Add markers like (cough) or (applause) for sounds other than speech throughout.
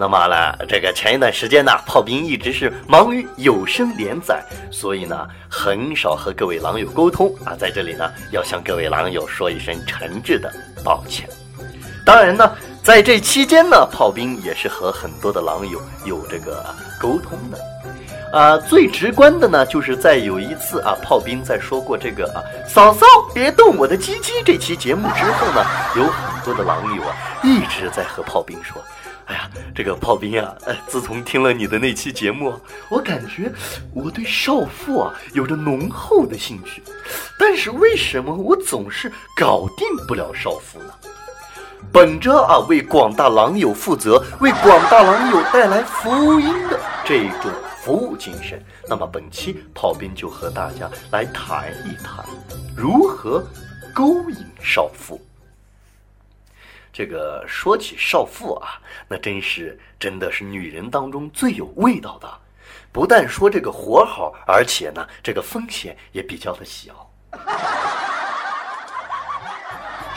那么呢，这个前一段时间呢，炮兵一直是忙于有声连载，所以呢，很少和各位狼友沟通啊。在这里呢，要向各位狼友说一声诚挚的抱歉。当然呢，在这期间呢，炮兵也是和很多的狼友有这个沟通的。啊，最直观的呢，就是在有一次啊，炮兵在说过这个啊“嫂嫂别动我的鸡鸡”这期节目之后呢，有很多的狼友啊一直在和炮兵说。哎呀，这个炮兵啊，呃，自从听了你的那期节目，我感觉我对少妇啊有着浓厚的兴趣，但是为什么我总是搞定不了少妇呢？本着啊为广大狼友负责，为广大狼友带来福音的这种服务精神，那么本期炮兵就和大家来谈一谈如何勾引少妇。这个说起少妇啊，那真是真的是女人当中最有味道的。不但说这个活好，而且呢，这个风险也比较的小。(laughs)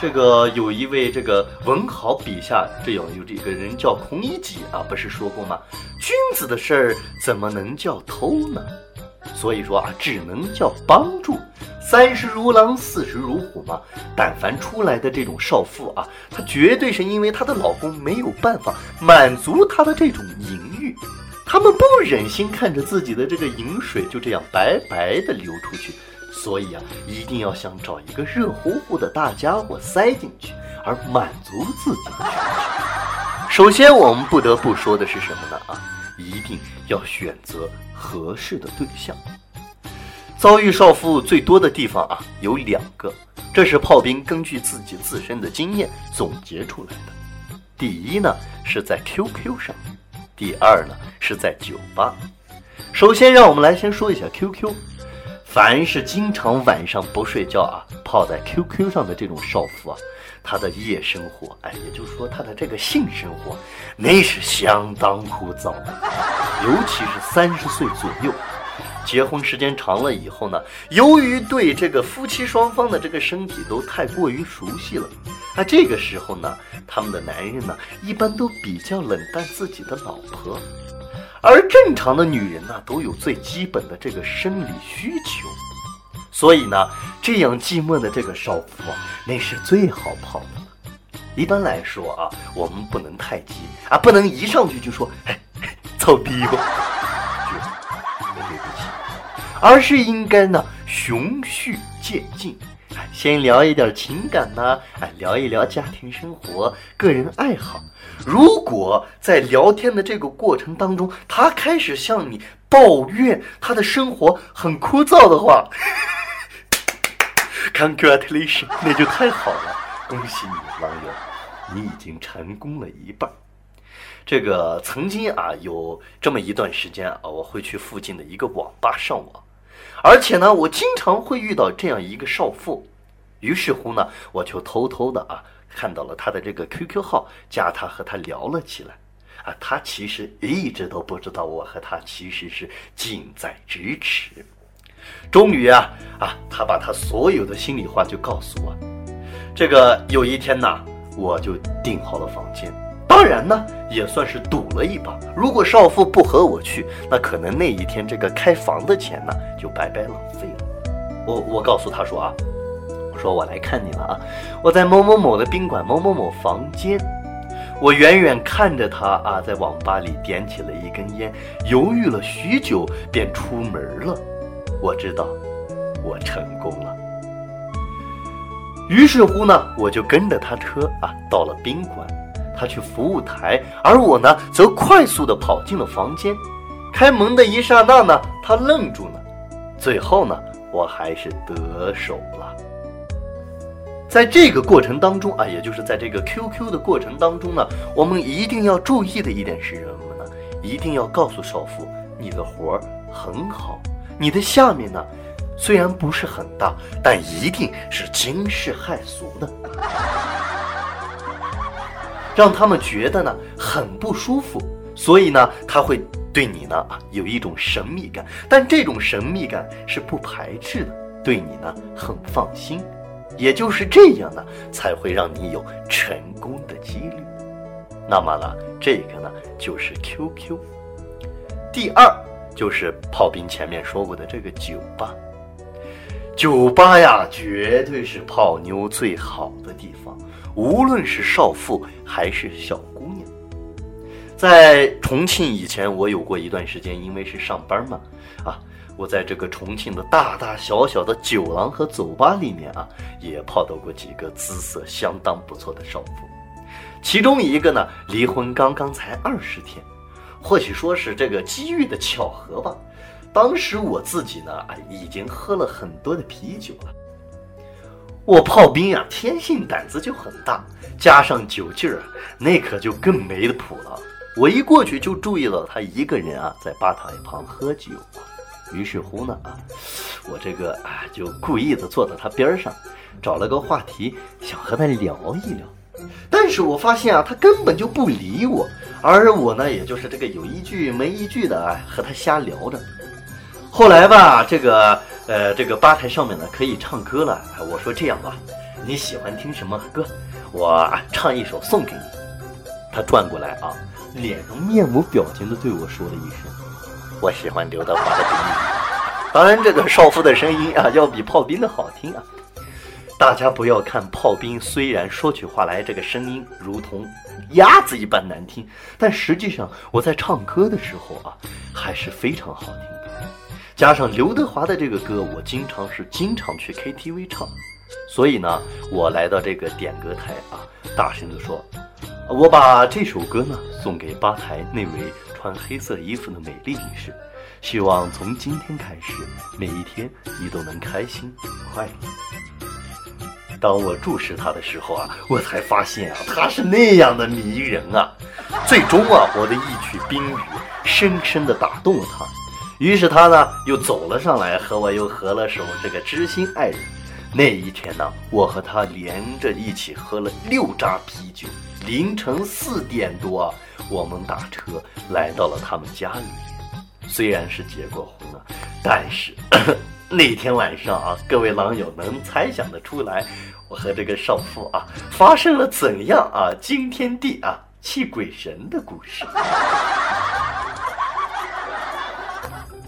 这个有一位这个文豪笔下这有有这个人叫孔乙己啊，不是说过吗？君子的事儿怎么能叫偷呢？所以说啊，只能叫帮助。三十如狼，四十如虎嘛。但凡出来的这种少妇啊，她绝对是因为她的老公没有办法满足她的这种淫欲，他们不忍心看着自己的这个饮水就这样白白的流出去，所以啊，一定要想找一个热乎乎的大家伙塞进去，而满足自己的需求。首先，我们不得不说的是什么呢？啊，一定要选择合适的对象。遭遇少妇最多的地方啊，有两个，这是炮兵根据自己自身的经验总结出来的。第一呢，是在 QQ 上；第二呢，是在酒吧。首先，让我们来先说一下 QQ。凡是经常晚上不睡觉啊，泡在 QQ 上的这种少妇啊，她的夜生活，哎，也就是说她的这个性生活，那是相当枯燥的，尤其是三十岁左右。结婚时间长了以后呢，由于对这个夫妻双方的这个身体都太过于熟悉了，那这个时候呢，他们的男人呢，一般都比较冷淡自己的老婆，而正常的女人呢，都有最基本的这个生理需求，所以呢，这样寂寞的这个少妇啊，那是最好泡的。一般来说啊，我们不能太急啊，不能一上去就说，哎，操逼吧。而是应该呢循序渐进，先聊一点情感呢，哎，聊一聊家庭生活、个人爱好。如果在聊天的这个过程当中，他开始向你抱怨他的生活很枯燥的话，(laughs) Congratulations，那就太好了，恭喜你，网友，你已经成功了一半。这个曾经啊，有这么一段时间啊，我会去附近的一个网吧上网。而且呢，我经常会遇到这样一个少妇，于是乎呢，我就偷偷的啊看到了她的这个 QQ 号，加她和她聊了起来，啊，她其实一直都不知道我和她其实是近在咫尺。终于啊啊，她把她所有的心里话就告诉我。这个有一天呢，我就订好了房间。当然呢，也算是赌了一把。如果少妇不和我去，那可能那一天这个开房的钱呢就白白浪费了。我我告诉他说啊，我说我来看你了啊，我在某某某的宾馆某某某房间。我远远看着他啊，在网吧里点起了一根烟，犹豫了许久，便出门了。我知道，我成功了。于是乎呢，我就跟着他车啊，到了宾馆。他去服务台，而我呢，则快速的跑进了房间。开门的一刹那呢，他愣住了。最后呢，我还是得手了。在这个过程当中啊，也就是在这个 QQ 的过程当中呢，我们一定要注意的一点是什么呢？一定要告诉少妇，你的活儿很好，你的下面呢，虽然不是很大，但一定是惊世骇俗的。让他们觉得呢很不舒服，所以呢他会对你呢有一种神秘感，但这种神秘感是不排斥的，对你呢很放心，也就是这样呢才会让你有成功的几率。那么呢，这个呢就是 QQ。第二就是炮兵前面说过的这个酒吧。酒吧呀，绝对是泡妞最好的地方，无论是少妇还是小姑娘。在重庆以前，我有过一段时间，因为是上班嘛，啊，我在这个重庆的大大小小的酒廊和酒吧里面啊，也泡到过几个姿色相当不错的少妇。其中一个呢，离婚刚刚才二十天，或许说是这个机遇的巧合吧。当时我自己呢，啊已经喝了很多的啤酒了。我炮兵啊，天性胆子就很大，加上酒劲儿，那可就更没得谱了。我一过去就注意到他一个人啊，在吧台旁喝酒。于是乎呢，啊，我这个啊，就故意的坐到他边上，找了个话题，想和他聊一聊。但是我发现啊，他根本就不理我，而我呢，也就是这个有一句没一句的啊，和他瞎聊着。后来吧，这个呃，这个吧台上面呢可以唱歌了。我说这样吧，你喜欢听什么歌？我唱一首送给你。他转过来啊。脸上面无表情的对我说了一声：“我喜欢刘德华的。”当然，这个少妇的声音啊，要比炮兵的好听啊。大家不要看炮兵，虽然说起话来这个声音如同鸭子一般难听，但实际上我在唱歌的时候啊，还是非常好听的。加上刘德华的这个歌，我经常是经常去 KTV 唱，所以呢，我来到这个点歌台啊，大声地说。我把这首歌呢送给吧台那位穿黑色衣服的美丽女士，希望从今天开始，每一天你都能开心快乐。当我注视她的时候啊，我才发现啊，她是那样的迷人啊。最终啊，我的一曲冰雨深深的打动了她，于是他呢又走了上来，和我又合了手，这个知心爱人。那一天呢，我和他连着一起喝了六扎啤酒。凌晨四点多，我们打车来到了他们家里。虽然是结过婚了，但是 (coughs) 那天晚上啊，各位狼友能猜想得出来，我和这个少妇啊发生了怎样啊惊天地啊泣鬼神的故事。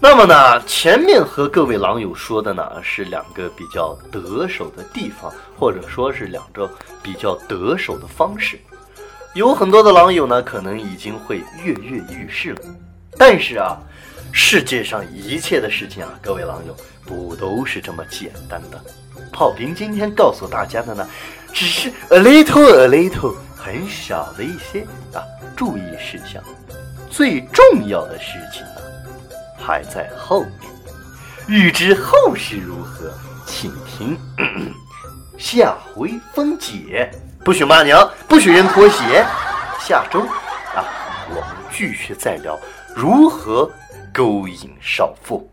那么呢，前面和各位狼友说的呢是两个比较得手的地方，或者说是两个比较得手的方式。有很多的狼友呢，可能已经会跃跃欲试了。但是啊，世界上一切的事情啊，各位狼友不都是这么简单的。炮兵今天告诉大家的呢，只是 a little a little 很少的一些啊注意事项，最重要的事情。还在后面，欲知后事如何，请听下回分解。不许骂娘，不许扔拖鞋。下周啊，我们继续再聊如何勾引少妇。